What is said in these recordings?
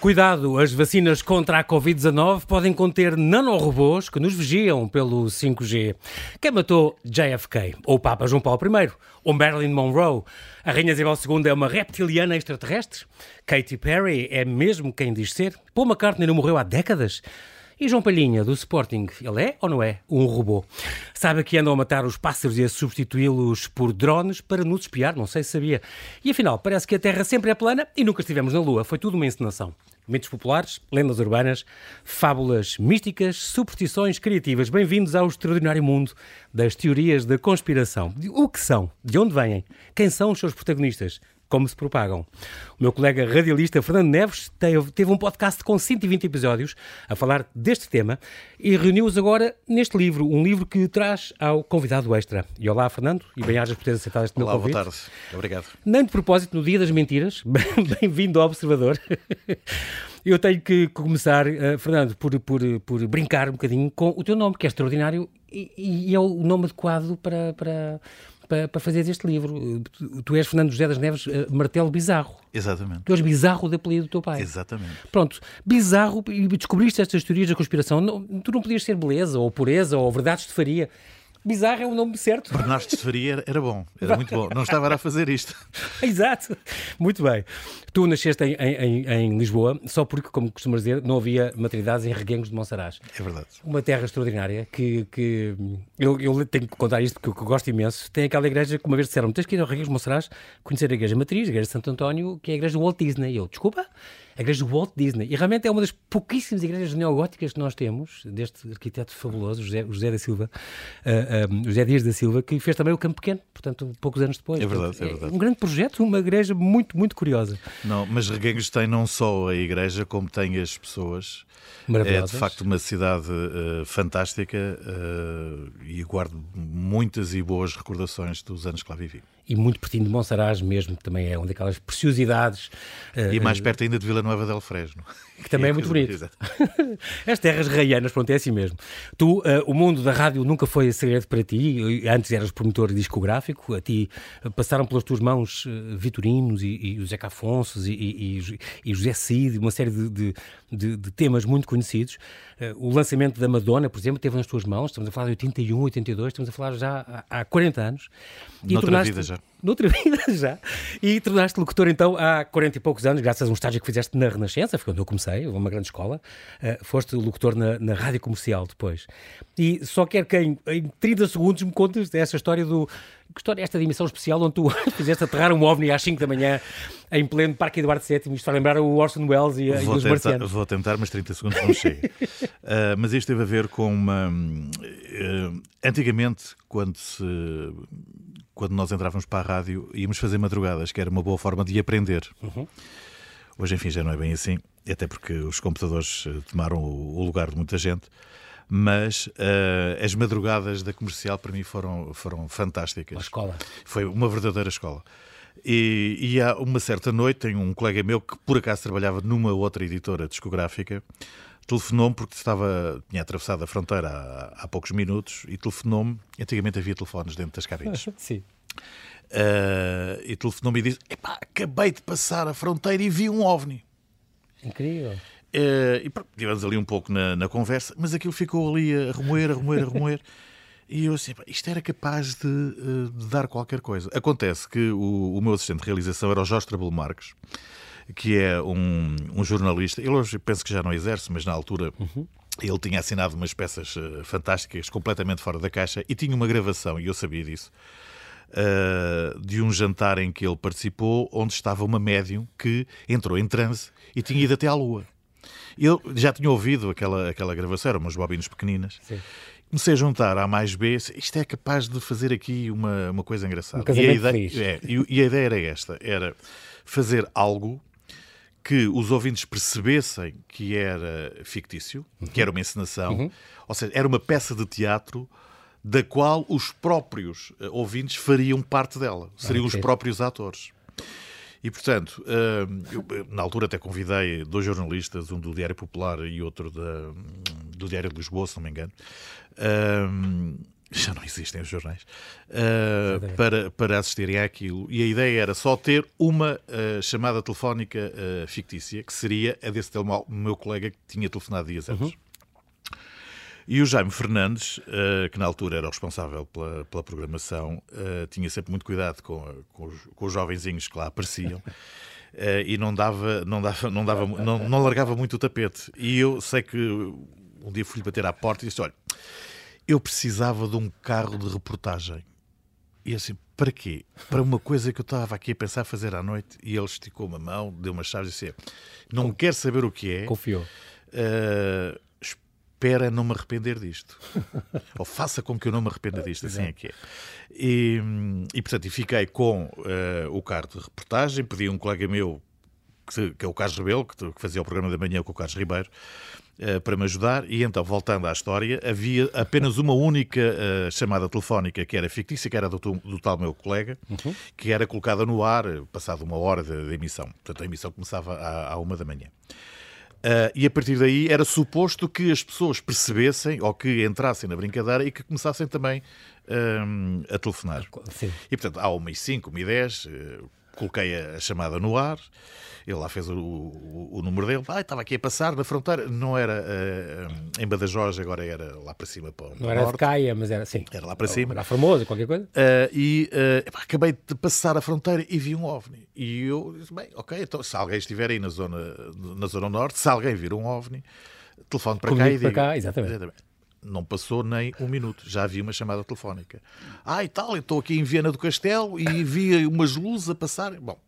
Cuidado, as vacinas contra a Covid-19 podem conter nanorobôs que nos vigiam pelo 5G. Quem matou JFK? Ou Papa João Paulo I? Ou Marilyn Monroe? A Rainha Isabel II é uma reptiliana extraterrestre? Katy Perry é mesmo quem diz ser? Paul McCartney não morreu há décadas? E João Palhinha, do Sporting, ele é ou não é um robô? Sabe que andam a matar os pássaros e a substituí-los por drones para nos espiar? Não sei se sabia. E afinal, parece que a Terra sempre é plana e nunca estivemos na Lua. Foi tudo uma encenação. Mitos populares, lendas urbanas, fábulas místicas, superstições criativas. Bem-vindos ao extraordinário mundo das teorias da conspiração. O que são? De onde vêm? Quem são os seus protagonistas? Como se propagam. O meu colega radialista Fernando Neves teve, um podcast com 120 episódios a falar deste tema e reuniu-os agora neste livro, um livro que traz ao convidado extra. E olá, Fernando, e bem-ajas por teres aceitado este olá, meu convite. Olá, boa tarde. Obrigado. Nem de propósito, no dia das mentiras, bem-vindo ao Observador. Eu tenho que começar, uh, Fernando, por, por, por brincar um bocadinho com o teu nome, que é extraordinário e, e é o nome adequado para, para para, para fazer este livro. Tu és Fernando José das Neves uh, Martelo Bizarro. Exatamente. Tu és bizarro de apelido do teu pai. Exatamente. Pronto, bizarro, e descobriste estas teorias da conspiração. Não, tu não podias ser beleza, ou pureza, ou verdades de faria. Bizarro é o nome certo. Bernardo Faria era bom, era muito bom. Não estava a fazer isto. Exato. Muito bem. Tu nasceste em, em, em, Lisboa só porque, como costumas dizer, não havia maternidades em Reguengos de Monsaraz. É verdade. Uma terra extraordinária que, que eu, eu tenho que contar isto porque eu gosto imenso. Tem aquela igreja que uma vez disseram: tens que ir ao Reguengos de Monsaraz conhecer a igreja matriz, a igreja de Santo António, que é a igreja do Walt Disney. E eu, desculpa? A igreja do Walt Disney. E realmente é uma das pouquíssimas igrejas neogóticas que nós temos, deste arquiteto fabuloso, José, José da Silva, uh, um, José Dias da Silva, que fez também o Campo Pequeno, portanto, poucos anos depois. É verdade, é verdade. um grande projeto, uma igreja muito, muito curiosa. Não, mas Reguengos tem não só a igreja, como tem as pessoas. É de facto uma cidade uh, fantástica uh, e guardo muitas e boas recordações dos anos que lá vivi e muito pertinho de Monsaraz mesmo, que também é uma daquelas preciosidades. E mais perto ainda de Vila Nova del Fresno. Que também é, é muito bonito. As terras raianas, pronto, é assim mesmo. Tu, uh, o mundo da rádio nunca foi segredo para ti, antes eras promotor discográfico, a ti passaram pelas tuas mãos uh, Vitorinos e, e o Zeca Afonso e, e, e, José Cid, uma série de, de, de, de temas muito conhecidos. Uh, o lançamento da Madonna, por exemplo, teve nas tuas mãos, estamos a falar de 81, 82, estamos a falar já há, há 40 anos. E Noutra vida já noutra vida já. E tornaste locutor então há 40 e poucos anos, graças a um estágio que fizeste na Renascença, foi quando eu comecei, uma grande escola. Uh, foste locutor na, na rádio comercial depois. E só quero que em, em 30 segundos me contes essa história do. Que história é esta dimensão especial onde tu fizeste aterrar um OVNI às 5 da manhã em pleno Parque Eduardo VII? Isto vai lembrar o Orson Welles e, vou e os tentar, marcianos. Vou tentar, mas 30 segundos não chega. uh, mas isto teve a ver com uma. Uh, antigamente, quando se quando nós entrávamos para a rádio, íamos fazer madrugadas, que era uma boa forma de aprender. Uhum. Hoje, enfim, já não é bem assim, até porque os computadores eh, tomaram o lugar de muita gente. Mas uh, as madrugadas da comercial para mim foram, foram fantásticas. Uma escola. Foi uma verdadeira escola. E, e há uma certa noite, tem um colega meu que por acaso trabalhava numa outra editora discográfica telefonou-me porque estava, tinha atravessado a fronteira há, há poucos minutos e telefonou-me. Antigamente havia telefones dentro das cabines. Sim. Uh, e telefonou-me e disse: Epá, acabei de passar a fronteira e vi um ovni. Incrível. Uh, e tivemos ali um pouco na, na, conversa, mas aquilo ficou ali a remoer, a remoer, a remoer. e eu assim, isto era capaz de, uh, de, dar qualquer coisa. Acontece que o, o meu assistente de realização era o Jorge Trabulo Marques que é um, um jornalista. Ele hoje penso que já não exerce, mas na altura. Uhum. Ele tinha assinado umas peças uh, fantásticas, completamente fora da caixa, e tinha uma gravação, e eu sabia disso, uh, de um jantar em que ele participou, onde estava uma médium que entrou em transe e tinha ido até à Lua. Eu já tinha ouvido aquela, aquela gravação, eram umas bobinas pequeninas. Sim. Comecei a juntar A mais B, isto é capaz de fazer aqui uma, uma coisa engraçada. Um e, a ideia, é, e, e a ideia era esta, era fazer algo que os ouvintes percebessem que era fictício, uhum. que era uma encenação, uhum. ou seja, era uma peça de teatro da qual os próprios eh, ouvintes fariam parte dela, seriam okay. os próprios atores. E, portanto, eh, eu, eh, na altura até convidei dois jornalistas, um do Diário Popular e outro da, do Diário de Lisboa, se não me engano, já não existem os jornais, uh, para, para assistirem àquilo. E a ideia era só ter uma uh, chamada telefónica uh, fictícia, que seria a desse meu colega que tinha telefonado dias antes. Uhum. E o Jaime Fernandes, que na altura era o responsável pela, pela programação, tinha sempre muito cuidado com, com, os, com os jovenzinhos que lá apareciam. e não dava, não dava, não dava, não, não largava muito o tapete. E eu sei que um dia fui-lhe bater à porta e disse: Olha, eu precisava de um carro de reportagem. E assim, para quê? Para uma coisa que eu estava aqui a pensar fazer à noite e ele esticou uma mão, deu uma chave e disse: Não quer saber o que é. Confiou. Uh, espera não me arrepender disto. Ou faça com que eu não me arrependa disto, assim é que é. E, e portanto, e fiquei com uh, o carro de reportagem, pedi a um colega meu, que, que é o Carlos Rebelo, que, que fazia o programa da manhã com o Carlos Ribeiro, uh, para me ajudar. E então, voltando à história, havia apenas uma única uh, chamada telefónica que era fictícia, que era do, do tal meu colega, uhum. que era colocada no ar, passado uma hora de emissão. Portanto, a emissão começava à, à uma da manhã. Uh, e a partir daí era suposto que as pessoas percebessem ou que entrassem na brincadeira e que começassem também uh, a telefonar. Sim. E portanto, há uma e cinco, uma e dez, uh, coloquei a chamada no ar, ele lá fez o, o, o número dele, ah, estava aqui a passar na fronteira, não era uh, em Badajoz, agora era lá para cima. Para, não era norte. de Caia, mas era assim. Era lá para cima. Era famoso, qualquer coisa. Uh, e uh, acabei de passar a fronteira e vi um OVNI. E eu disse, bem, ok, então se alguém estiver aí na zona, na zona norte, se alguém vir um OVNI, telefone para cá e diga. Cá, exatamente. exatamente. Não passou nem um minuto, já havia uma chamada telefónica. Ah, e tal, eu estou aqui em Viena do Castelo e vi umas luzes a passar. Bom,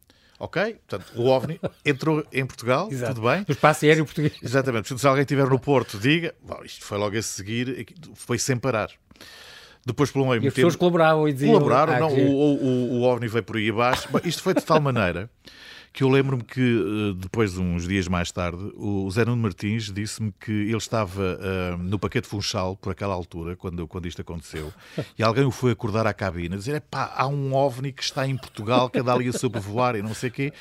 Ok? Portanto, o OVNI entrou em Portugal, Exato. tudo bem. No espaço aéreo português. Exatamente. Portanto, se alguém estiver no Porto, diga. Bom, isto foi logo a seguir, foi sem parar. Depois, pelo meio, e as pessoas colaboravam e diziam... Colaboraram, ah, não, que... o, o, o OVNI veio por aí abaixo. Isto foi de tal maneira que eu lembro-me que eh, depois, uns dias mais tarde, o Zé Nuno Martins disse-me que ele estava uh, no paquete Funchal, por aquela altura, quando, quando isto aconteceu, e alguém o foi acordar à cabine, a dizer, pá, há um OVNI que está em Portugal, que anda ali a sobrevoar e não sei o quê,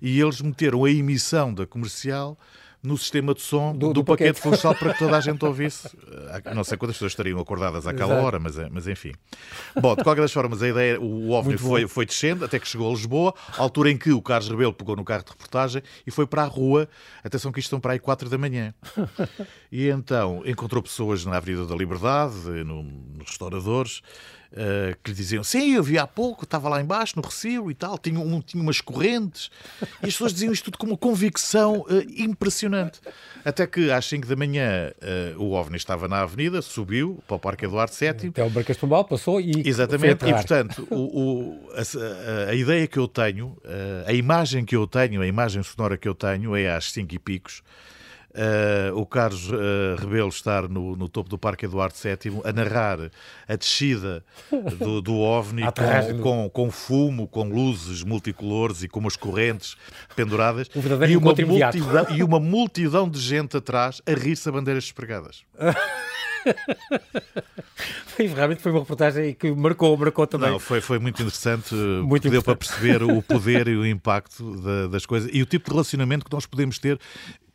e eles meteram a emissão da comercial no sistema de som do, do, do paquete, paquete funcional para que toda a gente ouvisse. Eh, não sei quantas pessoas estariam acordadas àquela Exato. hora, mas, eh, mas enfim. Bom, de qualquer das formas, a ideia, o OVNI foi, foi descendo até que chegou a Lisboa, altura em que o Carlos Rebelo pegou no carro de reportagem e foi para a rua. Atenção que isto estão para aí 4 da manhã. E então encontrou pessoas na Avenida da Liberdade, no, nos restauradores, Uh, que lhe diziam, sim, eu vi há pouco, estava lá embaixo no Recio e tal, tinha, um, tinha umas correntes, e as pessoas diziam isto tudo com uma convicção uh, impressionante. Até que às 5 da manhã uh, o OVNI estava na avenida, subiu para o Parque Eduardo VII. Até o Barcas Pombal passou e. Exatamente, e portanto, o, o, a, a, ideia que eu tenho, a imagem que eu tenho, a imagem sonora que eu tenho é às 5 e picos uh, o Carlos uh, Rebelo estar no, no, topo do Parque Eduardo VII a narrar a descida do, do OVNI com, com, com, fumo, com luzes multicolores e com umas correntes penduradas um e, uma multidão, e uma multidão de gente atrás a rir-se a bandeiras despregadas. foi, realmente foi uma reportagem que marcou, marcou também. Não, foi, foi muito interessante, muito deu para perceber o poder e o impacto da, das coisas e o tipo de relacionamento que nós podemos ter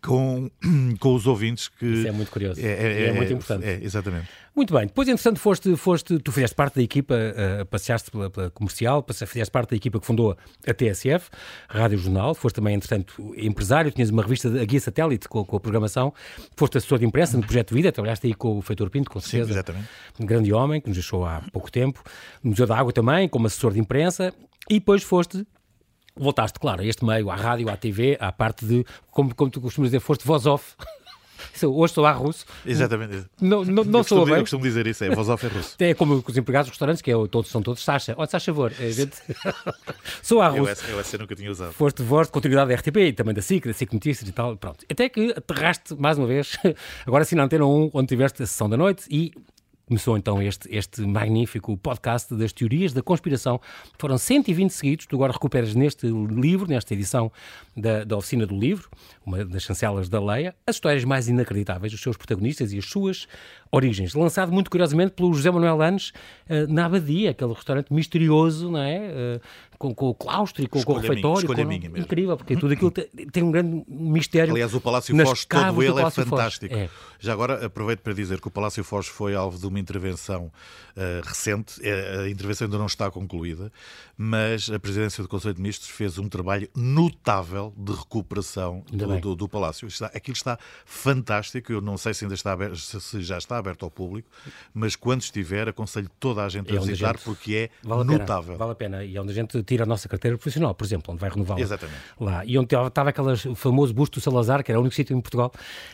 com, com os ouvintes. Que Isso é muito curioso. É, é, é muito importante. É, exatamente. Muito bem. Depois, entretanto, foste, foste, tu fizeste parte da equipa, uh, passeaste pela, pela, comercial, fizeste parte da equipa que fundou a TSF, Rádio Jornal, foste também, entretanto, empresário, tinhas uma revista, a Guia Satélite, com, com a programação, foste assessor de imprensa no Projeto Vida, trabalhaste aí com o Feitor Pinto, com certeza. Sim, exatamente. Um grande homem, que nos deixou há pouco tempo. No Museu da Água também, como assessor de imprensa. E depois foste voltaste, claro, a este meio, à rádio, à TV, à parte de, como, como tu costumas dizer, foste voz off. Hoje sou a russo. Exatamente. Não, não, não sou a bem. Eu costumo dizer isso, é voz off é russo. É como os empregados dos restaurantes, que é, todos, são todos Sasha. Olha, Sasha favor. É, gente... sou a russo. Eu essa, eu essa nunca tinha usado. Foste voz de continuidade da RTP e também da SIC, da SIC Notícias e tal. Pronto. Até que aterraste mais uma vez, agora sim na Antena 1, onde tiveste a sessão da noite e Começou então este, este magnífico podcast das teorias da conspiração. Foram 120 seguidos, tu agora recuperas neste livro, nesta edição da, da Oficina do Livro, uma das chancelas da Leia, as histórias mais inacreditáveis dos seus protagonistas e as suas Origens, lançado muito curiosamente pelo José Manuel Anes uh, na Abadia, aquele restaurante misterioso, não é? Com, com, o claustro e com, com o refeitório. Escolha com, minha mesmo. Incrível, porque tudo aquilo tem, tem, um grande mistério. Aliás, o Palácio Foz, todo ele é fantástico. É. Já agora aproveito para dizer que o Palácio Foz foi alvo de uma intervenção uh, recente, a intervenção ainda não está concluída, mas a Presidência do Conselho de Ministros fez um trabalho notável de recuperação do, do, do, Palácio. Está, aquilo está fantástico, eu não sei se ainda está aberto, se já está aberto ao público, mas quando estiver, aconselho toda a gente é a visitar gente, porque é vale notável. Pena, vale a pena. E é onde a gente a nossa carteira profissional, por exemplo, onde vai renová-la. Exatamente. Lá. E onde estava aquele famoso busto do Salazar, que era o único sítio em Portugal.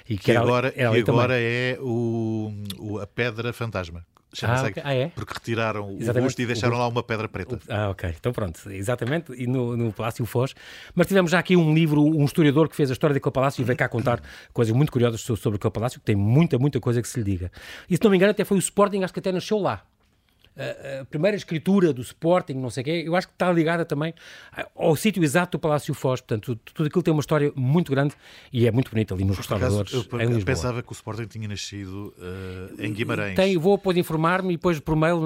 E que, que era, agora, era que agora é o, o, a Pedra Fantasma. Ah, okay. ah, é? Porque retiraram Exatamente. o busto e deixaram lá uma pedra preta. Ah, ok. Então pronto. Exatamente. E no, no Palácio Foz. Mas tivemos já aqui um livro, um historiador que fez a história daquele palácio e veio cá contar coisas muito curiosas sobre aquele palácio, que tem muita, muita coisa que se lhe diga. E se não me engano até foi o Sporting, acho que até nasceu lá a, primeira escritura do Sporting, não sei o quê, eu acho que está ligada também ao sítio exato do Palácio Foz. Portanto, tudo aquilo tem uma história muito grande e é muito bonito ali nos restauradores. Eu, eu, eu pensava que o Sporting tinha nascido uh, em Guimarães. Tem, vou depois informar-me e depois por mail,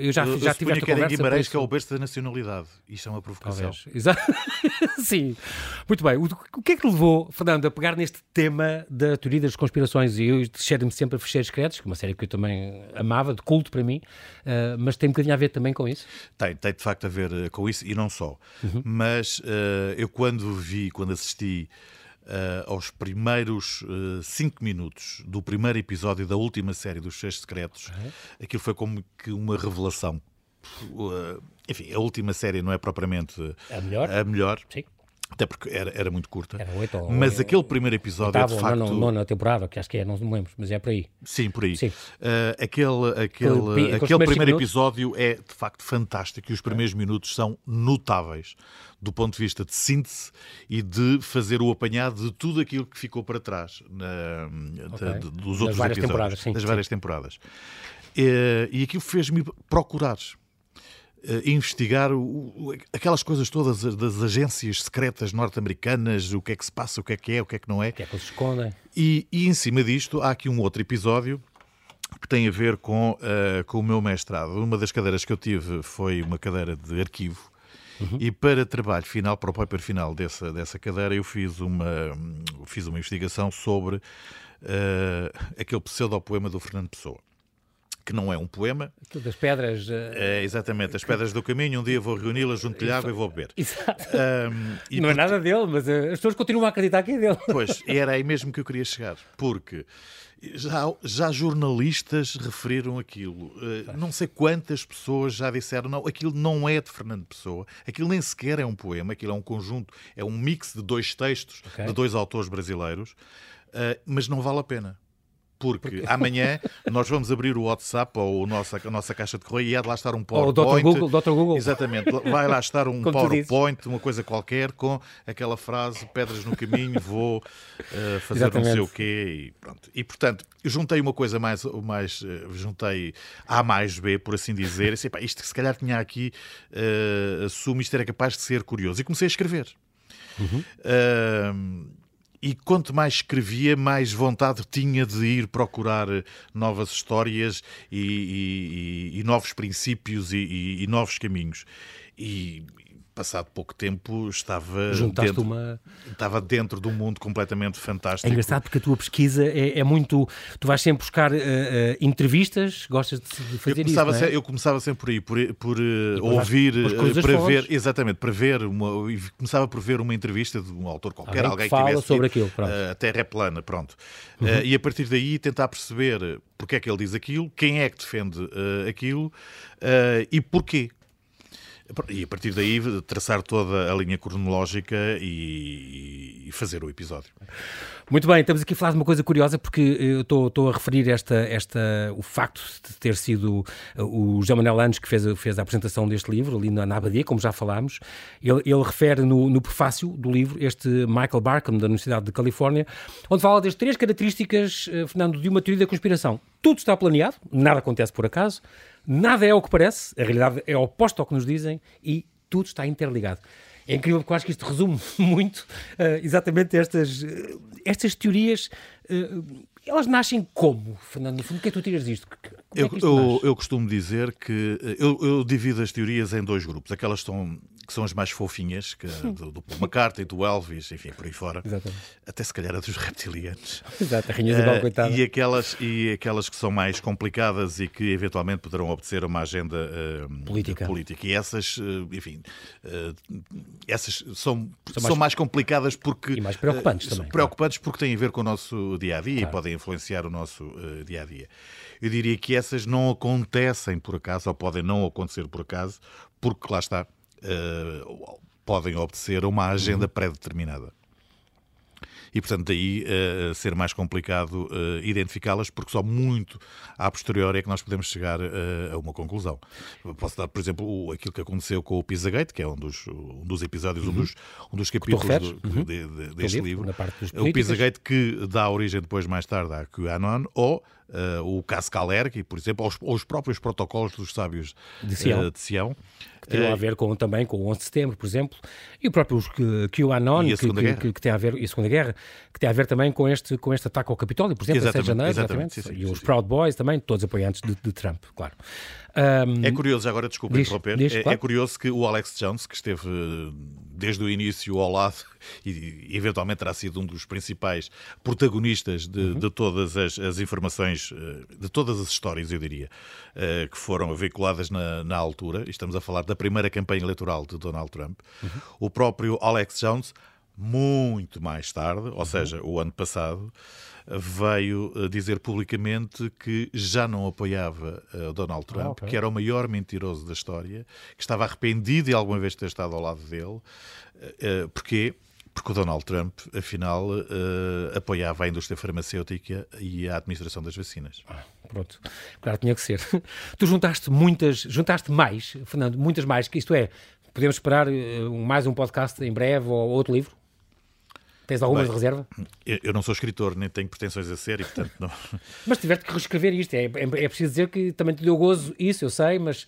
eu já, eu, já tive esta que conversa. em Guimarães que é o berço da nacionalidade. Isto é uma provocação. Exato. Sim. Muito bem. O, o, que é que levou, Fernando, a pegar neste tema da teoria das conspirações? E eu deixei-me sempre a Fecheiros Secretos, que é uma série que eu também amava, de culto para mim. Uh, mas tem um bocadinho a ver também com isso? Tem, tem de facto a ver eh, com isso e não só. Uhum. Mas uh, eu quando vi, quando assisti uh, aos primeiros uh, cinco minutos do primeiro episódio da última série dos Seis Secretos, uhum. aquilo foi como que uma revelação. enfim, a última série não é propriamente a melhor. A melhor. Sim até porque era, era muito curta. Era 8 ou, mas aquele primeiro episódio oitavo, é de facto. Nona, nona temporada, que acho que é, não me lembro, mas é por aí. Sim, por aí. Sim. Uh, aquele aquele, aquele primeiro episódio é de facto fantástico e os primeiros é. minutos são notáveis do ponto de vista de síntese e de fazer o apanhado de tudo aquilo que ficou para trás na, okay. de, de, dos outros episódios, sim, das sim. várias temporadas. Uh, e aquilo fez-me procurar investigar o, o, aquelas coisas todas das agências secretas norte-americanas, o que é que se passa, o que é que é, o que é que não é. O que é que eles escondem. E, e em cima disto há aqui um outro episódio que tem a ver com, uh, com o meu mestrado. Uma das cadeiras que eu tive foi uma cadeira de arquivo. Uhum. E para trabalho final, para o paper final dessa, dessa cadeira, eu fiz uma, fiz uma investigação sobre uh, aquele pseudopoema do Fernando Pessoa que não é um poema. Aquilo das pedras. Uh... É, exatamente, as pedras do caminho. Um dia vou reuni-las junto-lhe água e vou beber. Exato. Um, não é nada dele, mas uh, as pessoas continuam a acreditar que é dele. Pois, era aí mesmo que eu queria chegar. Porque já, já jornalistas referiram aquilo. Uh, não sei quantas pessoas já disseram, não, aquilo não é de Fernando Pessoa, aquilo nem sequer é um poema, aquilo é um conjunto, é um mix de dois textos okay. de dois autores brasileiros, mas não vale a pena. Porque, Porque, amanhã nós vamos abrir o WhatsApp ou a nossa, a nossa caixa de correio e há de lá estar um PowerPoint. Ou o Dr. Google. Dr. Google. Exatamente. Vai lá estar um PowerPoint, uma coisa qualquer, com aquela frase: pedras no caminho, vou uh, fazer Exatamente. não sei o quê. E, pronto. e portanto, juntei uma coisa mais. mais uh, juntei A mais B, por assim dizer. E, assim, pá, isto se calhar tinha aqui. Uh, assumo isto era capaz de ser curioso. E comecei a escrever. Uhum. Uh, e quanto mais escrevia, mais vontade tinha de ir procurar novas histórias e, e, e novos princípios e, e novos caminhos. E, passado pouco tempo estava dentro, uma... estava dentro de um mundo completamente fantástico. É engraçado porque a tua pesquisa é, é muito... Tu vais sempre buscar uh, uh, entrevistas, gostas de fazer eu começava isso, é? Eu começava sempre por aí, por, por uh, ouvir, para ver, exatamente, para ver, uma, começava por ver uma entrevista de um autor qualquer, alguém, alguém que, fala tivesse sobre aquilo, pronto. a Terra é plana, pronto. Uhum. e a partir daí tentar perceber porque é que ele diz aquilo, quem é que defende aquilo e porquê. E a partir daí traçar toda a linha cronológica e, e fazer o episódio. Muito bem, estamos aqui a falar de uma coisa curiosa porque eu estou a referir esta, esta, o facto de ter sido uh, o João Manuel Anos que fez, fez a apresentação deste livro, ali na, na Abadia, como já falámos. Ele, ele refere no, no prefácio do livro este Michael Barkham, da Universidade de Califórnia, onde fala das três características, uh, Fernando, de uma teoria da conspiração. Tudo está planeado, nada acontece por acaso, nada é o que parece, a realidade é oposta ao que nos dizem e tudo está interligado. é incrível porque eu acho que isto resume muito uh, exatamente estas, uh, estas teorias. Uh, elas nascem como, Fernando? No fundo, o que é que tu tiras disto? Eu, é eu, eu, costumo dizer que eu, eu, divido as teorias em dois grupos. Aquelas estão que são as mais fofinhas, que, do, do Paul McCartney, do Elvis, enfim, por aí fora. Exatamente. Até se calhar a dos reptilianos. Exato, a Rainha Isabel, uh, coitada. E aquelas, e aquelas que são mais complicadas e que eventualmente poderão obedecer a uma agenda uh, política. política. E essas, uh, enfim, essas são, são, mais, mais, complicadas porque. E mais preocupantes também. Preocupantes claro. porque têm a ver com o nosso dia a dia claro. e podem influenciar o nosso dia a dia. Eu diria que essas não acontecem por acaso, ou podem não acontecer por acaso, porque lá está uh, podem obedecer a uma agenda uhum. pré-determinada. E, portanto, daí uh, ser mais complicado uh, identificá-las, porque só muito a posteriori é que nós podemos chegar a uma conclusão. Posso dar, por exemplo, o, aquilo que aconteceu com o Pizzagate, que é um dos, um dos episódios, uhum. um, dos, um dos capítulos do, uhum. de, de, deste livro. livro. O Pizzagate que dá origem depois, mais tarde, à QAnon, ou uh, o caso Calergi, por exemplo, aos, aos, próprios protocolos dos sábios de Sião. Uh, de Sião. Que teriam uh, a ver com, também com o 11 de setembro, por exemplo, e o próprio QAnon, que, que, que, que, tem a ver, e a Segunda Guerra, que tem a ver também com este, com este ataque ao Capitólio, por exemplo, exatamente, 6 de janeiro, exatamente, exatamente. Sim, sim, e os sim, Proud Boys também, todos apoiantes de, de Trump, claro. Um, é curioso, agora desculpa diz, interromper, diz, é, claro. é, curioso que o Alex Jones, que esteve desde o início ao lado e eventualmente terá sido um dos principais protagonistas de, uhum. de todas as, as, informações, eh, de todas as histórias, eu diria, uh, que foram veiculadas na, na, altura. Estamos a falar da primeira campanha eleitoral de Donald Trump. Uhum. O próprio Alex Jones, muito mais tarde, ou uhum. seja, o ano passado, veio eh, dizer publicamente que já não apoiava uh, Donald Trump, ah, okay. que era o maior mentiroso da história, que estava arrependido de alguma vez ter estado ao lado dele. Uh, porquê? Porque o Donald Trump, afinal, apoiava a indústria farmacêutica e a administração das vacinas. Ah, pronto, claro, tinha que ser. Tu juntaste muitas, juntaste mais, Fernando, muitas mais, que isto é, podemos esperar mais um podcast em breve ou outro livro? Tens algumas de reserva? Eu não sou escritor, nem tenho pretensões a ser e, portanto, não. mas tiveste que reescrever isto. É, é, é, preciso dizer que também te deu gozo isso, eu sei, mas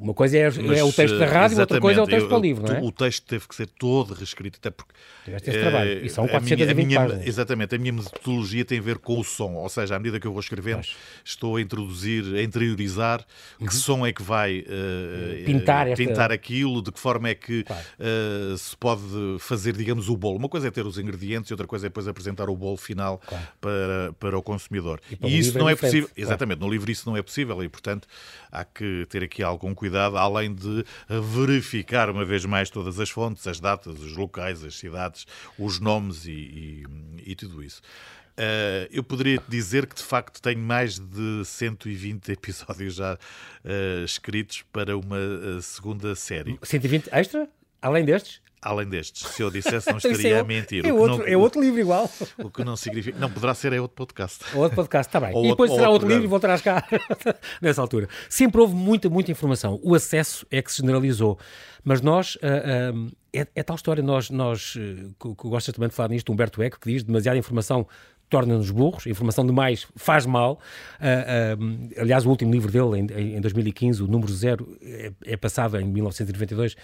uma coisa é, Mas, é, o texto da rádio, outra coisa é o texto eu, para o livro, não é? O texto teve que ser todo reescrito, até porque... Tiveste esse é, trabalho, e são 420 a minha, páginas. Exatamente, a minha metodologia tem a ver com o som, ou seja, à medida que eu vou escrevendo, Mas... estou a introduzir, a interiorizar uhum. que som é que vai uh, pintar, esta... pintar aquilo, de que forma é que claro. uh, se pode fazer, digamos, o bolo. Uma coisa é ter os ingredientes e outra coisa é depois apresentar o bolo final claro. para, para o consumidor. E, e isso não é, possível, claro. exatamente, no livro isso não é possível e, portanto, há que ter aqui algum cuidado, além de verificar uma vez mais todas as fontes, as datas, os locais, as cidades, os nomes e, e, e tudo isso. Uh, eu poderia dizer que de facto tenho mais de 120 episódios já uh, escritos para uma uh, segunda série. 120 extra? Além destes? Além destes, se eu dissesse, não estaria é, a mentir. É outro, não, é outro livro igual. O que não significa. Não, poderá ser é outro podcast. Outro podcast, está bem. Ou e depois outro, será outro, livro e voltarás cá nessa altura. Sempre houve muita, muita informação. O acesso é que se generalizou. Mas nós. Uh, uh, é, é, tal história, nós, nós uh, que, gostas também de falar nisto, Humberto Eco, que diz demasiada informação torna-nos burros, informação demais faz mal. Uh, uh, aliás, o último livro dele, em, em 2015, o número zero, é, é, passado em 1992.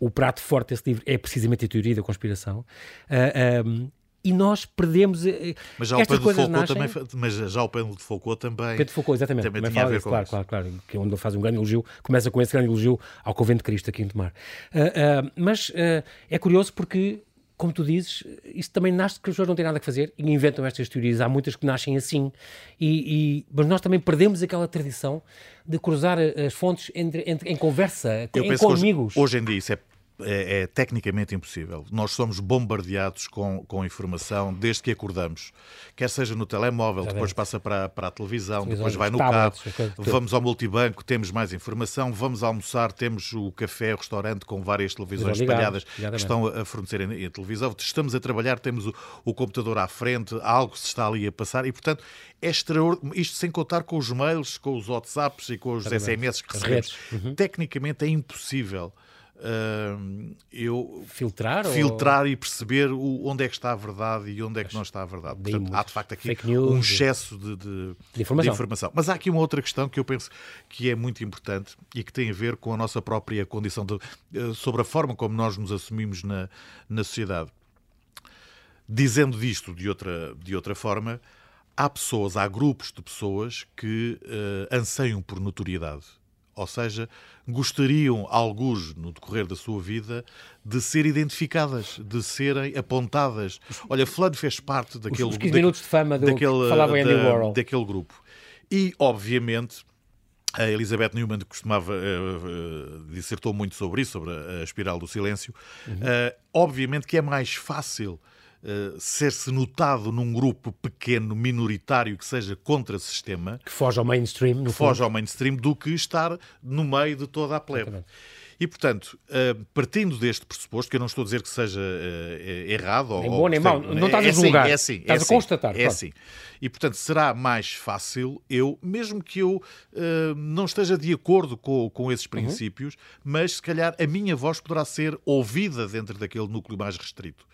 O prato forte desse livro é precisamente a teoria da conspiração. Uh, e nós perdemos eh, mas já estas o Pedro Foucault também, mas já o Pedro de Foucault também Pedro Foucault, exatamente, também, também fala isso, claro, claro, claro, que é onde ele faz um grande elogio, começa com esse grande elogio ao Convento de Cristo aqui em Tomar. Uh, uh, mas uh, é curioso porque como tu dizes, isso também nasce que as pessoas não têm nada a fazer e inventam estas teorias. Há muitas que nascem assim. E, e mas nós também perdemos aquela tradição de cruzar as fontes entre, entre em conversa, Eu em, com amigos. Hoje, hoje em dia isso é é, é, tecnicamente impossível. Nós somos bombardeados com, com informação desde que acordamos. Quer seja no telemóvel, depois passa para, para a televisão, depois vai no carro, vamos ao multibanco, temos mais informação, vamos almoçar, temos o café, o restaurante com várias televisões espalhadas que estão a fornecer a televisão. Estamos a trabalhar, temos o, o computador à frente, algo se está ali a passar e, portanto, é extraordinário. Isto sem contar com os mails, com os WhatsApps e com os SMS que recebemos. Uhum. Tecnicamente é impossível uh, eu filtrar, filtrar ou... e perceber o, onde é que está a verdade e onde é que não está a verdade. Portanto, há de facto aqui news, um excesso de, de, de, informação. de, informação. Mas há aqui uma outra questão que eu penso que é muito importante e que tem a ver com a nossa própria condição de, uh, sobre a forma como nós nos assumimos na, na sociedade. Dizendo disto de outra, de outra forma, há pessoas, há grupos de pessoas que uh, anseiam por notoriedade. Ou seja, gostariam, alguns, no decorrer da sua vida, de ser identificadas, de serem apontadas. Olha, Fulano fez parte daquele... Os 15 minutos de fama do daquele, que falava Andy Warhol. Daquele grupo. E, obviamente, a Elizabeth Newman costumava, uh, uh, dissertou muito sobre isso, sobre a, a espiral do silêncio. Uhum. Uh, obviamente que é mais fácil uh, ser-se notado num grupo pequeno, minoritário, que seja contra o sistema. Que foge ao mainstream. No foge ao mainstream do que estar no meio de toda a plebe. Exatamente. E, portanto, uh, partindo deste pressuposto, que eu não estou a dizer que seja uh, errado... Nem ou, bom nem mau, não estás é a julgar, assim, é assim, estás é a assim, constatar. É assim. E, portanto, será mais fácil eu, mesmo que eu uh, não esteja de acordo com, com esses uhum. princípios, uhum. mas se calhar a minha voz poderá ser ouvida dentro daquele núcleo mais restrito.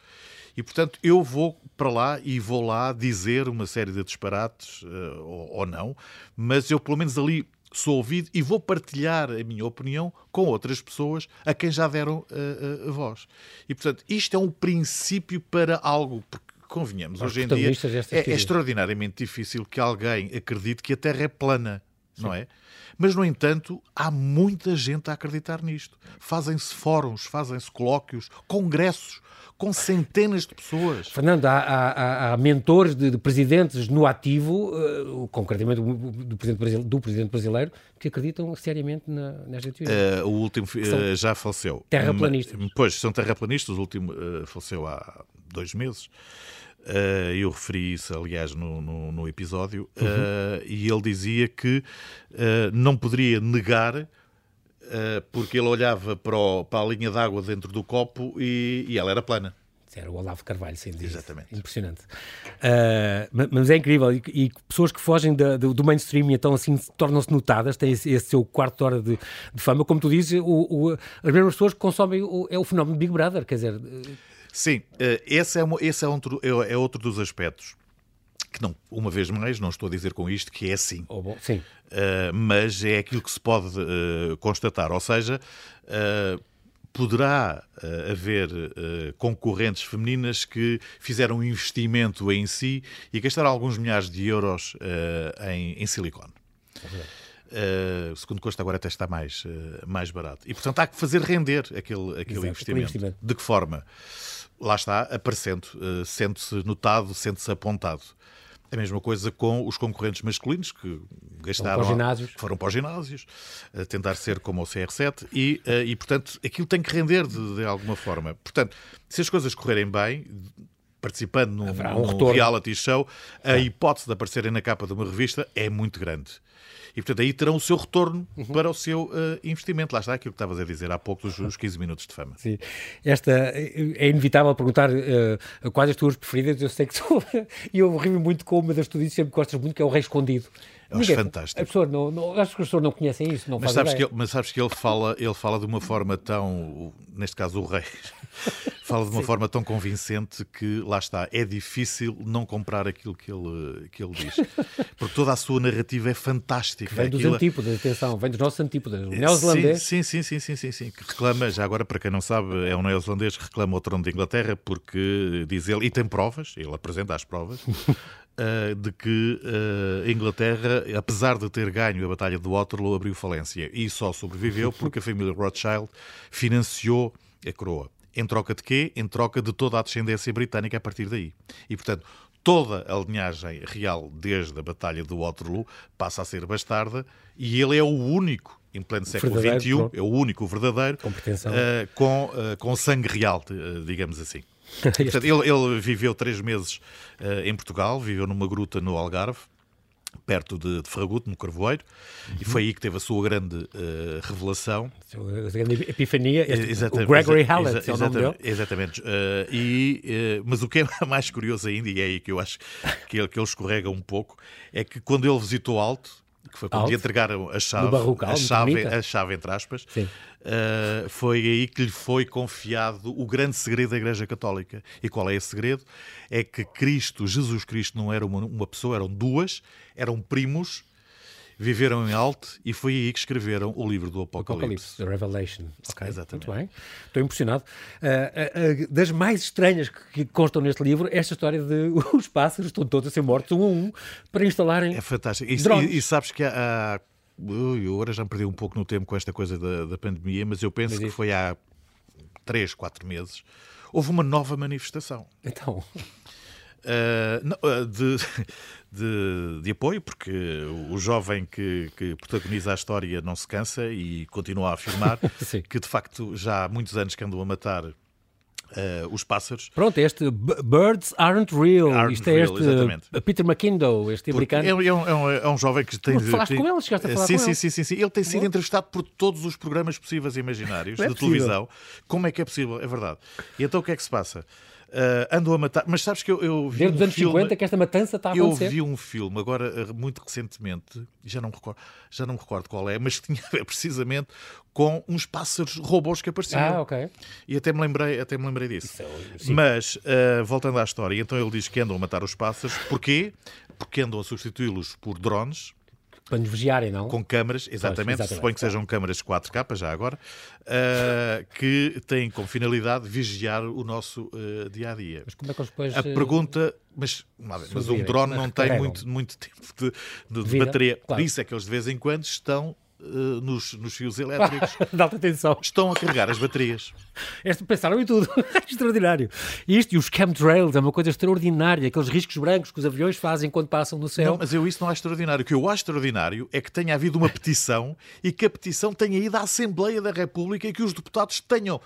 E, portanto, eu vou para lá e vou lá dizer uma série de disparates, uh, ou, ou não, mas eu, pelo menos, ali sou ouvido e vou partilhar a minha opinião com outras pessoas a quem já deram uh, uh, a voz. E, portanto, isto é um princípio para algo, porque, convenhamos, hoje em dia é, é, extraordinariamente difícil que alguém acredite que a Terra é plana, Sim. não é? Mas, no entanto, há muita gente a acreditar nisto. Fazem-se fóruns, fazem-se colóquios, congressos com centenas de pessoas. Fernando, há, há, há mentores de, de, presidentes no ativo, uh, concretamente do, do, presidente do, presidente brasileiro, que acreditam seriamente na, nesta teoria. Uh, o último uh, já faleceu. Terraplanistas. Pois, são terraplanistas, o último faleceu há dois meses. Uh, eu referi isso, aliás, no, no, no episódio, uh, uhum. e ele dizia que uh, não poderia negar porque ele olhava para, o, para a linha d'água dentro do copo e, e, ela era plana. Era o Olavo Carvalho, sem dúvida. Exatamente. Impressionante. mas é incrível. E, e pessoas que fogem da, do, do, mainstream e então assim tornam-se notadas, têm esse, esse, seu quarto de hora de, de fama. Como tu dizes, o, o, as mesmas pessoas que consomem o, é o fenómeno Big Brother, quer dizer Sim, eh, esse, é, esse é, outro, é, é outro dos aspectos que não, uma vez mais, não estou a dizer com isto que é assim. Oh, bom, sim. Uh, mas é aquilo que se pode uh, constatar. Ou seja, uh, poderá haver concorrentes femininas que fizeram um investimento em si e gastaram alguns milhares de euros em, em silicone. Uh, segundo custo agora até está mais, mais barato. E, portanto, há que fazer render aquele, aquele investimento. investimento. De que forma? Lá está, aparecendo, uh, sente-se notado, sente-se apontado. A mesma coisa com os concorrentes masculinos que gastaram. Foram para os Foram para os ginásios, a tentar ser como o CR7 e, uh, e portanto, aquilo tem que render de, de, alguma forma. Portanto, se as coisas correrem bem, participando num, um num reality show, a hipótese de aparecerem na capa de uma revista é muito grande. E, portanto, aí terão o seu retorno uhum. para o seu uh, investimento. Lá está aquilo que estavas a dizer há pouco dos, dos 15 minutos de fama. Sim. Esta, é inevitável perguntar uh, quais as tuas preferidas. Eu sei que tu... e eu rio muito com uma das que tu dizes, sempre gostas muito, que é o Rei Escondido. Eu acho fantástico. A pessoa não, não, acho que as pessoas não conhecem isso, não mas sabes, que ele, mas sabes que ele fala, ele fala de uma forma tão, neste caso o rei, fala de uma Sim. forma tão convincente que lá está, é difícil não comprar aquilo que ele, que ele diz. Porque toda a sua narrativa é fantástica. Vem dos aquilo... antípodas, atenção, vem dos nossos antípodas. O neozelandês. Sim, sim, sim, sim, sim, sim, que reclama, já agora para quem não sabe, é um neozelandês que reclama o trono de Inglaterra porque diz ele, e tem provas, ele apresenta as provas, uh, de que uh, a Inglaterra, apesar de ter ganho a Batalha de Waterloo, abriu falência e só sobreviveu porque a família Rothschild financiou a coroa. Em troca de quê? Em troca de toda a descendência britânica a partir daí. E, portanto, toda a linhagem real desde a Batalha de Waterloo passa a ser bastarda e ele é o único em pleno século XXI, é o único verdadeiro com, uh, com, uh, com sangue real, digamos assim. Portanto, ele, ele, viveu três meses uh, em Portugal, viveu numa gruta no Algarve, perto de, de no Carvoeiro, uhum. e foi aí que teve a sua grande uh, revelação. A grande epifania, este, o Gregory Hallett, exa é o nome dele. Exatamente. Uh, e, uh, mas o que é mais curioso ainda, e é aí que eu acho que ele, que ele escorrega um pouco, é que quando ele visitou Alto, que foi quando lhe entregaram a chave, Barrocal, a, chave a chave entre aspas, uh, foi aí que lhe foi confiado o grande segredo da Igreja Católica. E qual é esse segredo? É que Cristo, Jesus Cristo, não era uma, uma pessoa, eram duas, eram primos viveram em alto e foi aí que escreveram o livro do Apocalipse. Apocalipse, The Revelation. Okay, Exatamente. Muito bem. Estou impressionado. Uh, uh, uh, das mais estranhas que, constam neste livro, esta história de os pássaros estão todos a ser mortos um a um para instalarem. É fantástico. E, e, e sabes que há. há eu agora já me perdi um pouco no tempo com esta coisa da, da pandemia, mas eu penso mas que foi há três, quatro meses, houve uma nova manifestação. Então. Uh, não, uh, de, de, de, apoio, porque o jovem que, que, protagoniza a história não se cansa e continua a afirmar que de facto já há muitos anos que andam a matar Uh, os pássaros. Pronto, este Birds Aren't Real. Aren't Isto é real, este exatamente. Peter McKindow, este americano. É, é, um, é, um, é um jovem que tem. falaste tem, com ele? Chegaste a falar sim, com sim, ele? Sim, sim, sim. Ele tem sido Bom. entrevistado por todos os programas possíveis e imaginários é de possível. televisão. Como é que é possível? É verdade. E então o que é que se passa? Uh, andam a matar. Mas sabes que eu, eu vi. Desde um os anos filme, 50 que esta matança está a acontecer. Eu vi um filme agora, eh, muito recentemente, já não recordo, já não me recordo qual é, mas que tinha a ver precisamente com uns pássaros robôs que apareciam. Ah, ok. E até me lembrei, até me lembrei disso. Isso, é mas, uh, voltando à história, então ele diz que andam a matar os pássaros. Porquê? Porque andam a substituí-los por drones para nos vigiarem, não? Com câmaras, exatamente, pois, suponho que sejam câmaras 4K, já agora, uh, que têm como finalidade vigiar o nosso uh, dia a dia. Mas como é que eles depois. A pergunta, mas, mas um drone não tem muito, muito tempo de, de, de bateria. Claro. Por isso é que eles de vez em quando estão uh, nos, nos, fios elétricos. de alta tensão. Estão a carregar as baterias. Este, pensaram em tudo. extraordinário. Isto e os chemtrails é uma coisa extraordinária. Aqueles riscos brancos que os aviões fazem quando passam no céu. Não, mas eu isso não é extraordinário. O que eu acho extraordinário é que tenha havido uma petição e que a petição tenha ido à Assembleia da República e que os deputados tenham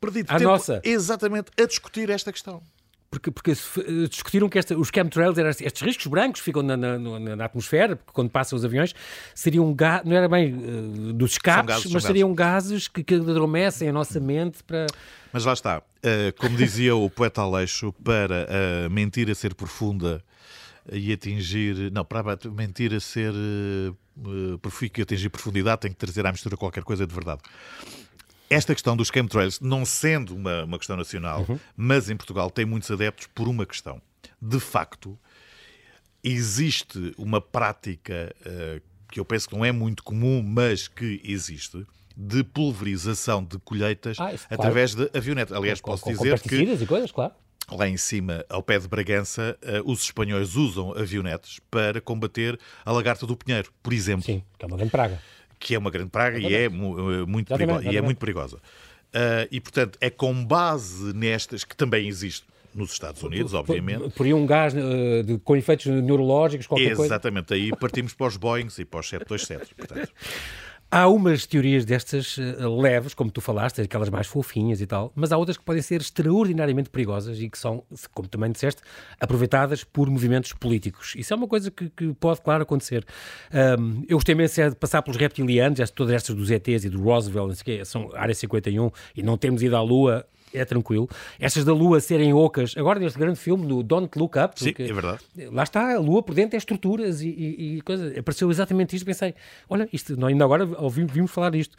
perdido a tempo nossa. exatamente a discutir esta questão porque, porque eh, discutiram que esta, os chemtrails, eram estes riscos brancos que ficam na, na, na atmosfera, quando passam os aviões, seriam gases, não era bem uh, dos escapes, gases, mas seriam gases, gases que, que adormecem a nossa mente para... Mas lá está, uh, como dizia o poeta Aleixo, para a mentira ser profunda e atingir... Não, para a mentira ser... Uh, profícua e atingir profundidade, tem que trazer à mistura qualquer coisa de verdade esta questão dos chemtrails, não sendo uma, uma questão nacional, uhum. mas em Portugal tem muitos adeptos por uma questão. De facto, existe uma prática uh, que eu penso que não é muito comum, mas que existe, de pulverização de colheitas ah, isso, através claro. de avionetes. Aliás, com, posso com, dizer com que. E coisas, claro. Lá em cima, ao pé de Bragança, uh, os espanhóis usam avionetes para combater a lagarta do Pinheiro, por exemplo. Sim, que é uma grande praga que é uma grande praga e é, eh, muito perigosa, e é muito perigosa. Uh, e, portanto, é com base nestas, que também existe nos Estados Unidos, obviamente. Por, por aí um gás uh, de, com efeitos neurológicos, qualquer Exatamente, coisa? Exatamente, aí partimos para os Boeings e para os 727, portanto. Há umas teorias destas uh, leves, como tu falaste, aquelas mais fofinhas e tal, mas há outras que podem ser extraordinariamente perigosas e que são, como também disseste, aproveitadas por movimentos políticos. Isso é uma coisa que, que pode, claro, acontecer. Um, eu gostei imenso é de passar pelos reptilianos, todas estas dos ETs e do Roosevelt, são área 51, e não temos ido à Lua, é tranquilo. Essas da Lua serem ocas, agora neste grande filme, no Don't Look Up. Sim, é verdade. Lá está, a Lua por dentro é estruturas e, e, e coisas. Apareceu exatamente isto. Pensei, olha, isto, ainda agora ouvimos, vimos falar disto.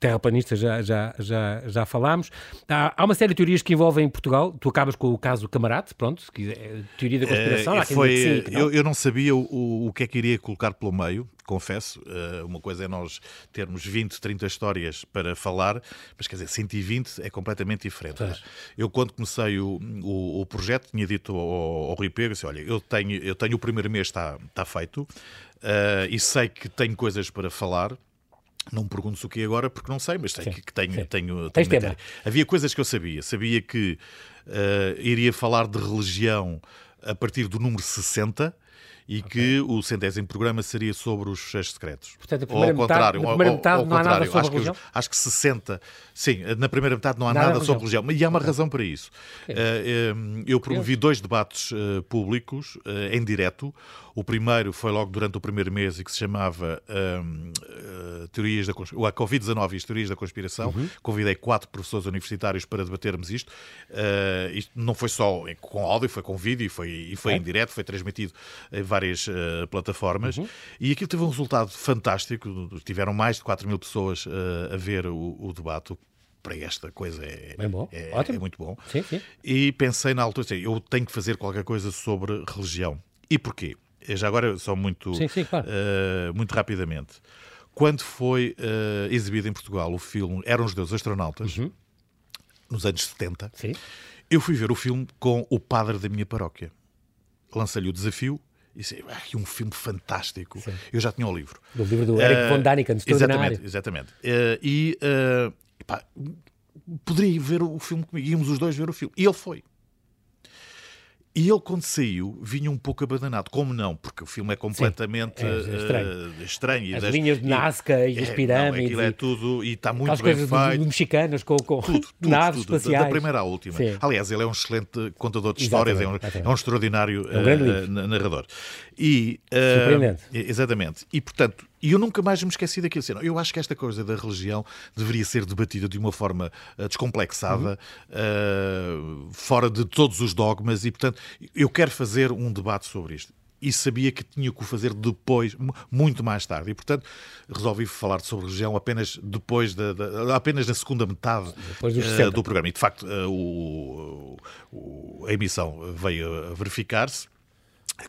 Terraplanistas já, já, já, já falámos. Há, há, uma série de teorias que envolvem Portugal. Tu acabas com o caso Camarate, pronto, que é teoria da conspiração. É, foi, sim, não? Eu, eu não sabia o, o que é que iria colocar pelo meio confesso. Uh, uma coisa é nós termos 20, 30 histórias para falar, mas quer dizer, 120 é completamente diferente. Eu, quando comecei o, o, o, projeto, tinha dito ao, ao Rui Pego, assim, olha, eu tenho, eu tenho o primeiro mês está, está feito uh, e sei que tenho coisas para falar. Não me pergunto o que agora, porque não sei, mas sei que, que tenho, sim. tenho, tenho tema. Havia coisas que eu sabia. Sabia que uh, iria falar de religião a partir do número 60 e okay. que o centésimo programa seria sobre os fecheiros secretos. Portanto, a primeira ou ao contrário, metade, na metade ao, ao não há nada sobre acho religião? Que, acho que 60, sim, na primeira metade não há nada, nada sobre religião, e há uma razão para isso. Uh, eu promovi dois debates uh, públicos uh, em direto. O primeiro foi logo durante o primeiro mês e que se chamava Teorias da a Covid-19 e as Teorias da Conspiração. Uhum. Convidei quatro professores universitários para debatermos isto. isto não foi só com áudio, foi com vídeo e foi, e foi é. em direto, foi transmitido em várias uh, plataformas uhum. e aquilo teve um resultado fantástico. Tiveram mais de 4 mil pessoas uh, a ver o, o debate, para esta coisa é, é, é, muito bom. Sim, sim. E pensei na altura, assim, eu tenho que fazer qualquer coisa sobre religião. E porquê? Já agora, só muito, sim, sim, claro. uh, muito rapidamente. Quando foi uh, exibido em Portugal o filme Eram os Deus Astronautas, uhum. nos anos 70, sim. eu fui ver o filme com o padre da minha paróquia. Lancei-lhe o desafio e disse, ah, um filme fantástico. Sim. Eu já tinha o livro. Do livro do Eric uh, von Daniken, Exatamente, exatamente. Uh, e uh, pá, poderia ver o filme comigo. Íamos os dois ver o filme. E ele foi. E ele, quando saiu, vinha um pouco abandonado. Como não? Porque o filme é completamente Sim, é, é estranho. Uh, estranho. As das, linhas de Nazca e, as pirâmides. Não, é tudo e está muito bem feito. mexicanas com, com tudo, tudo, naves tudo, espaciais. Da primeira à última. Sim. Aliás, ele é um excelente contador de histórias, é um, é um, extraordinário é um uh, narrador. E, uh, Surpreendente. Exatamente. E, portanto, e eu nunca mais me esqueci daquilo. Assim, eu acho que esta coisa da religião deveria ser debatida de uma forma uh, descomplexada, uhum. uh, fora de todos os dogmas, e portanto eu quero fazer um debate sobre isto. E sabia que tinha que o fazer depois, muito mais tarde. E, portanto, resolvi falar sobre religião apenas depois da, da apenas na segunda metade uh, do programa. E, de facto, o, o, a emissão veio a verificar-se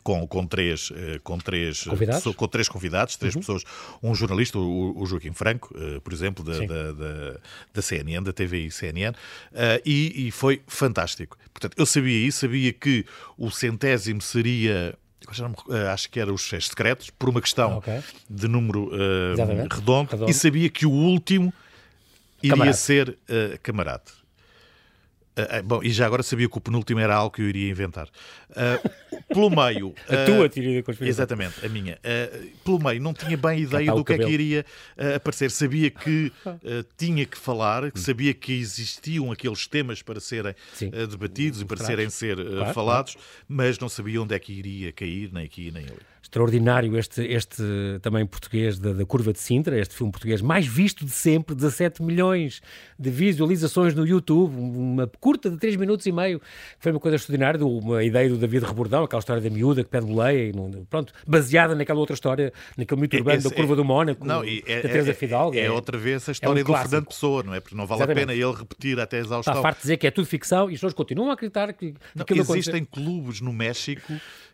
com, com, três, eh, com, três, eh, convidados? com três convidados, três uhum. pessoas, um jornalista, o, o Joaquim Franco, uh, por exemplo, da, da, da, da, CNN, da TVI CNN, uh, e, e, foi fantástico. Portanto, eu sabia isso, sabia que o centésimo seria. Acho que era os seis secretos, por uma questão okay. de número uh, redondo, redondo, e sabia que o último iria camarada. ser camarada. Uh, bom, e já agora sabia que o penúltimo era algo que eu iria inventar. Uh, pelo meio. a tua teoria da conspiração. Exatamente, a minha. pelo meio, não tinha bem ideia do que cabelo. é que iria aparecer. Sabia que tinha que falar, hum. sabia que existiam aqueles temas para serem debatidos e para serem ser claro, falados, claro. mas não sabia onde é que iria cair, nem aqui nem ali extraordinário este, este também português da, da, Curva de Sintra, este filme português mais visto de sempre, 17 milhões de visualizações no YouTube, uma curta de 3 minutos e meio, foi uma coisa extraordinária, uma ideia do David Rebordão, aquela história da miúda que pede boleia, e, pronto, baseada naquela outra história, naquele mito urbano Esse, da Curva é, do Mónaco, não, e é, da Teresa é, Fidalgo. É, é, outra vez a história é um do Fernando Pessoa, não é? Porque não vale Exatamente. a pena ele repetir até exaustão. Está farto de dizer que é tudo ficção e as pessoas continuam a acreditar que, não, Existem clubes no México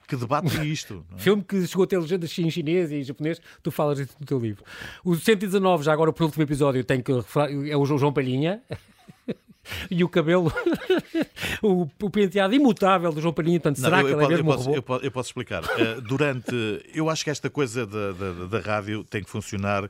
que debatem isto. É? Filme que chegou a ter legendas em chinês e em japonês, tu falas isso no teu livro. O 119, já agora, o último episódio, tem que é o João Palhinha. E o cabelo, o, o, penteado imutável do João Palhinha. Portanto, será eu, que ele é mesmo eu posso, eu posso, eu posso explicar. Uh, durante. Eu acho que esta coisa da, da, da rádio tem que funcionar. Uh,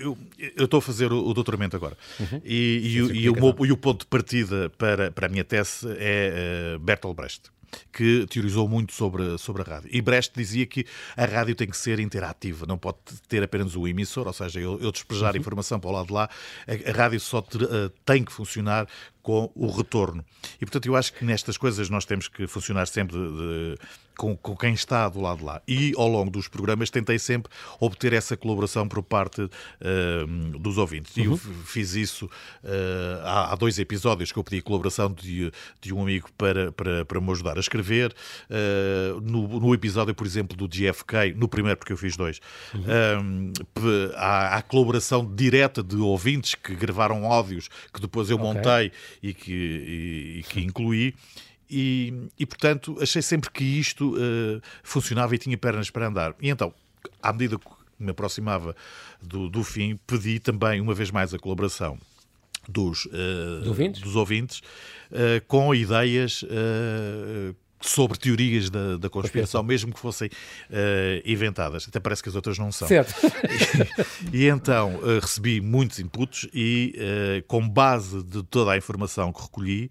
eu, eu estou a fazer o, o doutoramento agora. Uhum. E, e, e, e, o, e, o, ponto de partida para, para a minha tese é uh, Bertolt Brecht que teorizou muito sobre, sobre a rádio. E Brecht dizia que a rádio tem que ser interativa, não pode ter apenas o emissor, ou seja, eu, eu despejar uhum. informação para o lado de lá, a, a rádio só ter, uh, tem que funcionar com o retorno. E, portanto, eu acho que nestas coisas nós temos que funcionar sempre de, de, com, com, quem está do lado de lá. E, ao longo dos programas, tentei sempre obter essa colaboração por parte uh, dos ouvintes. E uhum. eu fiz isso uh, há, há, dois episódios que eu pedi a colaboração de, de um amigo para, para, para me ajudar a escrever. Uh, no, no, episódio, por exemplo, do GFK, no primeiro, porque eu fiz dois, uhum. há, há colaboração direta de ouvintes que gravaram áudios que depois eu okay. montei e que, e, e que incluí. E, e, portanto, achei sempre que isto uh, funcionava e tinha pernas para andar. E então, à medida que me aproximava do, do fim, pedi também, uma vez mais, a colaboração dos, uh, ouvintes? dos ouvintes uh, com ideias sobre teorias da, da conspiração, mesmo que fossem uh, inventadas. Até parece que as outras não são. Certo. E, e então uh, recebi muitos inputs e, uh, com base de toda a informação que recolhi,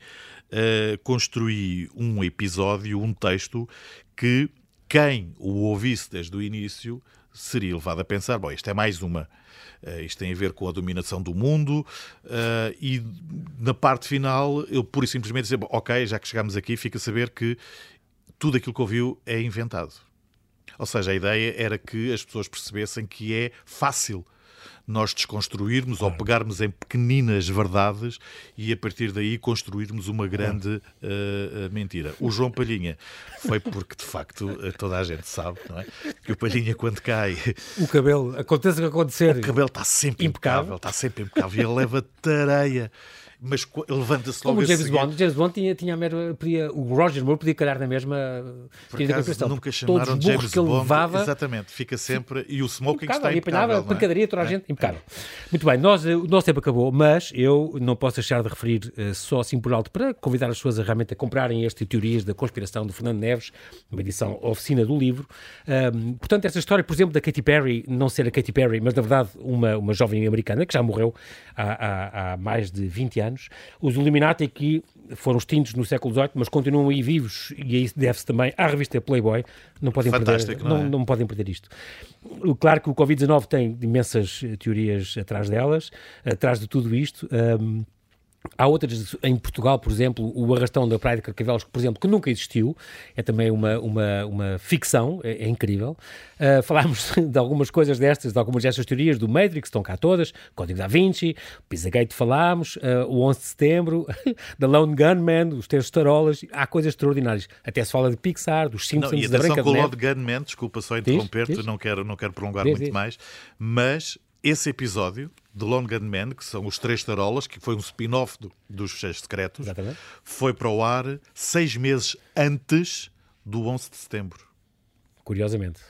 construí um episódio, um texto que quem o ouvisse desde o início seria levado a pensar: bom, isto é mais uma Uh, isto tem a ver com a dominação do mundo uh, e na parte final eu pura e simplesmente dizer, ok, já que chegamos aqui, fica a saber que tudo aquilo que ouviu é inventado. Ou seja, a ideia era que as pessoas percebessem que é fácil nós desconstruirmos ou pegarmos em pequeninas verdades e a partir daí construirmos uma grande uh, mentira. O João Palhinha foi porque, de facto, toda a gente sabe, não é? Que o Palhinha, quando cai. O cabelo, aconteça o que acontecer. O cabelo está sempre impecável, impecável está sempre impecável e ele leva tareia mas levanta-se logo Como o James Bond. James Bond tinha, tinha a mera, podia, o Roger Moore podia calhar na mesma. Por acaso, nunca chamaram Todos James que ele Bond. Levava, exatamente, fica sempre. E o smoking está impecável. E pancadaria toda a é? gente, impecável. É. Muito bem, nós, o nosso tempo acabou, mas eu não posso deixar de referir uh, só assim por alto para convidar as pessoas a realmente a comprarem este Teorias da Conspiração de Fernando Neves, uma edição oficina do livro. Um, portanto, esta história, por exemplo, da Katy Perry, não ser a Katy Perry, mas na verdade uma, uma jovem americana que já morreu há, há, há mais de 20 anos. Os Illuminati que foram extintos no século XVIII, mas continuam aí vivos, e isso deve-se também à revista Playboy. Não podem, perder, não, não, é? não, podem perder isto. Claro que o Covid-19 tem imensas teorias atrás delas, atrás de tudo isto. Um, Há outras, em Portugal, por exemplo, o arrastão da Praia de Carcavelos, por exemplo, que nunca existiu, é também uma, uma, uma ficção, é, é incrível. Uh, falámos de algumas coisas destas, de algumas destas teorias do Matrix, estão cá todas, Código da Vinci, Pizzagate falámos, uh, o 11 de setembro, da Lone Gunman, os textos tarolas, há coisas extraordinárias. Até se fala de Pixar, dos Simpsons, não, e da Branca com o Lone Gunman, desculpa só interromper-te, não quero, não quero prolongar diz, muito diz. mais, mas esse episódio de Lone Gunman, que são os Três Tarolas, que foi um spin-off do, dos Fecheiros Secretos, Exatamente. foi para o ar seis meses antes do 11 de setembro. Curiosamente.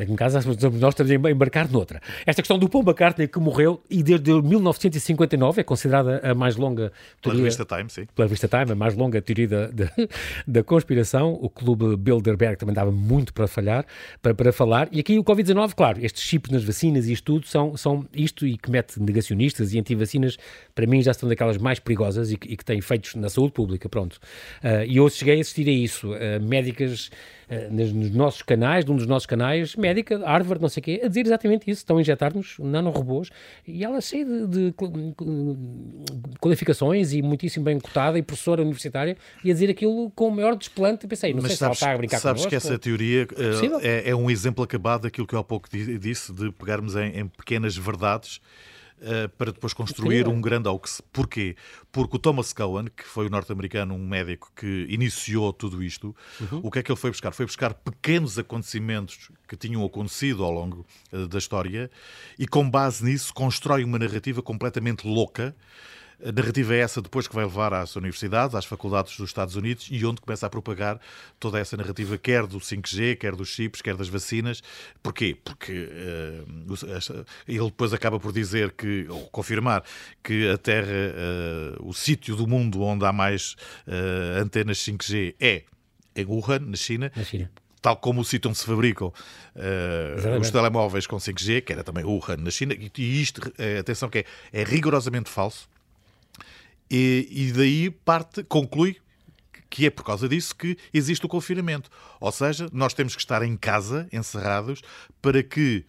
Em casa, nós estamos a embarcar noutra. Esta questão do Paul McCartney que morreu e desde 1959 é considerada a mais longa teoria... Pela revista Time, sim. Pela revista Time, a mais longa teoria da, da, da conspiração. O clube Bilderberg também dava muito para falhar, para, para falar. E aqui o Covid-19, claro, estes chips nas vacinas e isto tudo são, são isto e que mete negacionistas e anti-vacinas, para mim já são daquelas mais perigosas e que, e que têm efeitos na saúde pública, pronto. Uh, e eu cheguei a assistir a isso. Uh, médicas uh, nos nossos canais, num dos nossos canais, médica, Harvard, não sei o quê, a dizer exatamente isso. Estão a injetar-nos nanorobôs e ela cheia de, de, qualificações e muitíssimo bem cotada e professora universitária e a dizer aquilo com o maior desplante. Pensei, não Mas sei sabes, se ela está a brincar Sabes connosco, que essa teoria é, é, é, um exemplo acabado daquilo que eu há pouco disse, de pegarmos em, em pequenas verdades para depois construir um grande hoax. Porquê? Porque o Thomas Cohen, que foi o norte-americano, um médico que iniciou tudo isto, uhum. o que é que ele foi buscar? Foi buscar pequenos acontecimentos que tinham acontecido ao longo uh, da história e, com base nisso, constrói uma narrativa completamente louca a narrativa é essa depois que vai levar às universidades, às faculdades dos Estados Unidos e onde começa a propagar toda essa narrativa, quer do 5G, quer dos chips, quer das vacinas. Porquê? Porque uh, ele depois acaba por dizer que, ou confirmar, que a Terra, uh, o sítio do mundo onde há mais uh, antenas 5G é em Wuhan, na China. Na China tal como o sítio onde se fabricam uh, os telemóveis com 5G, que era também Wuhan na China, e isto, uh, atenção que é, é rigorosamente falso, e, e daí parte, conclui que é por causa disso que existe o confinamento. Ou seja, nós temos que estar em casa, encerrados, para que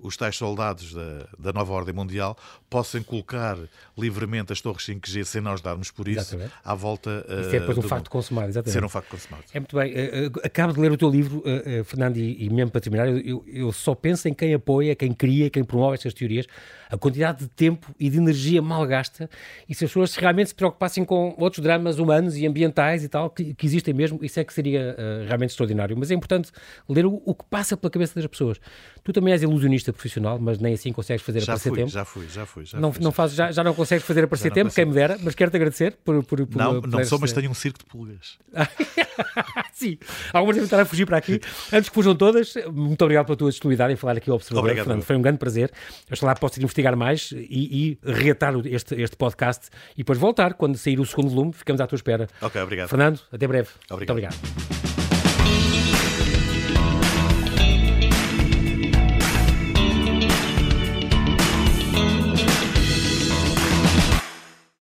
os tais soldados da, da nova ordem mundial possam colocar livremente as torres 5G sem nós darmos por isso exatamente. à volta. Uh, isso é depois um facto mundo. consumado, exatamente. Ser um facto consumado. É muito bem. Uh, acabo de ler o teu livro, uh, Fernando, e, e, mesmo para terminar, eu, eu, só penso em quem apoia, quem cria, quem promove estas teorias, a quantidade de tempo e de energia mal gasta, e se as pessoas realmente se preocupassem com outros dramas humanos e ambientais e tal, que, que existem mesmo, isso é que seria realmente extraordinário. Mas é importante ler o, o que passa pela cabeça das pessoas. Tu também és ilusionista profissional, mas nem assim consegues fazer já aparecer fui, tempo. Já fui, já fui. Já não, fui, não faz, já, já não consegues fazer aparecer tempo, quem me dera, mas quero-te agradecer por. por, por não, não sou, mas tenho um circo de pulgas. Sim, algumas devem estar a fugir para aqui. Antes que fujam todas, muito obrigado pela tua disponibilidade em falar aqui ao Observador. Obrigado. Fernando, foi um grande prazer. Eu lá posso investigar mais e, e reatar este, este podcast e depois voltar quando sair o segundo volume. Ficamos à tua espera. Ok, obrigado. Fernando, até breve. Obrigado. Muito obrigado.